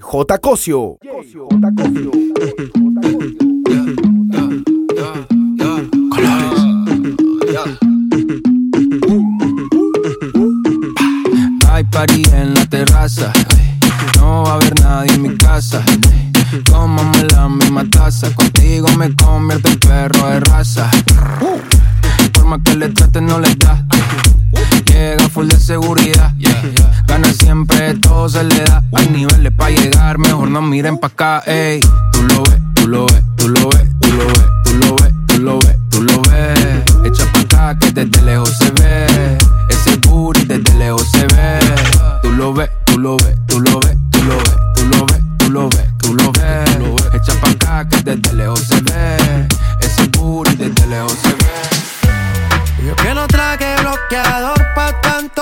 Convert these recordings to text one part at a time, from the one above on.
J. Cosio. Hay party en la terraza. No va a haber nadie en mi casa. Cómame la misma taza. Contigo me convierto en perro de raza. Forma que le traten no le da. Llega full de seguridad. Siempre, todo se le da. Hay niveles para llegar, mejor no miren pa' acá, ey. Tú lo ves, tú lo ves, tú lo ves, tú lo ves, tú lo ves, tú lo ves, tú lo ves. Echa pa' acá que desde lejos se ve. Ese booty desde lejos se ve. Tú lo ves, tú lo ves, tú lo ves, tú lo ves, tú lo ves, tú lo ves, tú lo ves. Echa pa' acá que desde lejos se ve. Ese booty desde lejos se ve. Yo que no traje bloqueador pa' tanto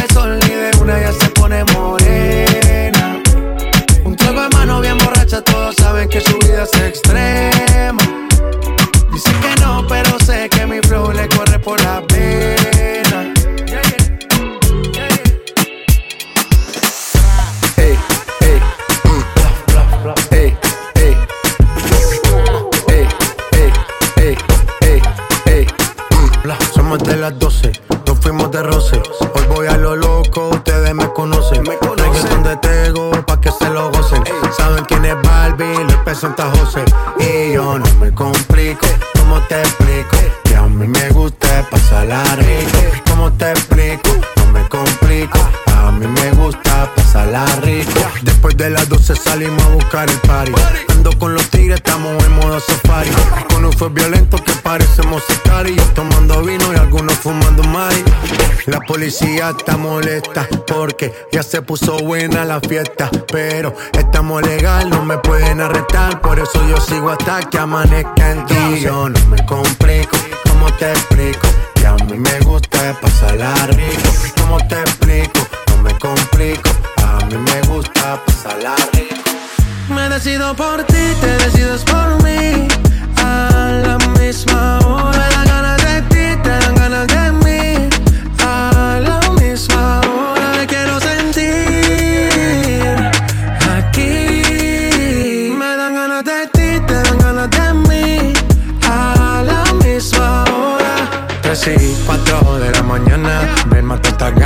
las 12, nos fuimos de roce. Hoy voy a lo loco, ustedes me conocen. Me conocen de Tego pa' que se lo gocen. Saben quién es Barbie, les presenta José. Y yo no me complico, ¿cómo te explico? Que a mí me gusta pasarla rico. ¿Cómo te explico? Me complico. A mí me gusta pasarla rico. Después de las 12 salimos a buscar el party. Ando con los tigres, estamos en modo safari. Con un fue violento que parecemos sicarios. Tomando vino y algunos fumando mari. La policía está molesta porque ya se puso buena la fiesta. Pero estamos legal, no me pueden arrestar. Por eso yo sigo hasta que amanezca en. Yo no me complico, ¿cómo te explico? Que a mí me gusta pasarla rico.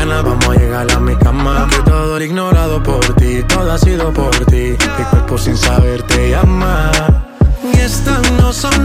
Ganas, vamos a llegar a mi cama. Que todo era ignorado por ti, todo ha sido por ti. Mi cuerpo sin saber te llama. Y estas no son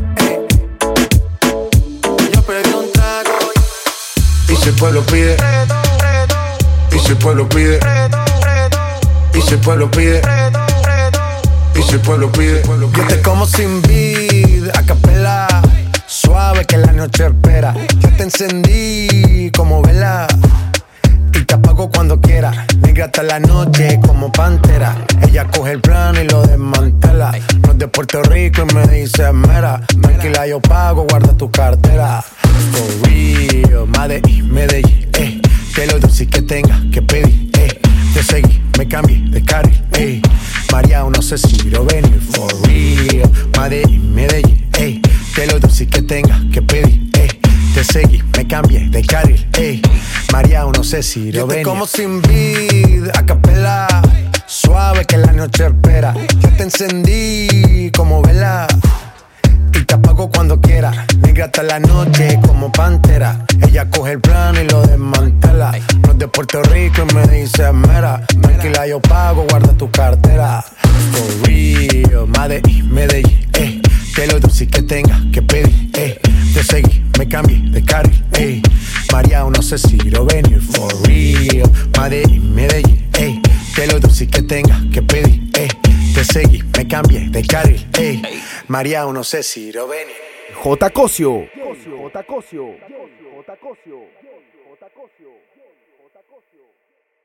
El pueblo pide, y si el pueblo pide, y si el pueblo pide, y si el pueblo pide. Yo te como sin vid, a capela, suave que la noche espera. Yo te encendí como vela y te apago cuando quiera. Negra hasta la noche como pantera. Ella coge el plano y lo desmantela. No es de Puerto Rico y me dice mera. Tranquila, yo pago, guarda tu cartera. For real, Medellín, Medellín, eh. Que lo dulce que tenga que pedir, eh. Te seguí, me cambié de carril, eh. María, no sé si lo venir. For real, Medellín, Medellín, eh. Que lo dulce que tenga que pedir, eh. Te seguí, me cambié de carril, ey. María, no sé si lo ven. como sin vid, a capela. Suave que la noche espera. Yo te encendí como vela. Y te apago cuando quiera. Hasta la noche como pantera. Ella coge el plano y lo desmantela. No es de Puerto Rico y me dice mera. Tranquila, yo pago, guarda tu cartera. For real, Medellín, Medellín, eh. Que lo dulce que tenga que pedir, eh. Te seguí, me cambié de carril, ey. María, no sé si lo venir, for real. Medellín, Medellín, ey. Que lo dulce que tenga que pedir, ey. Te seguí, me cambié de carril, ey. María, no sé si lo venir. J. Cosio. J. Cosio. J. Cosio. J Cosio.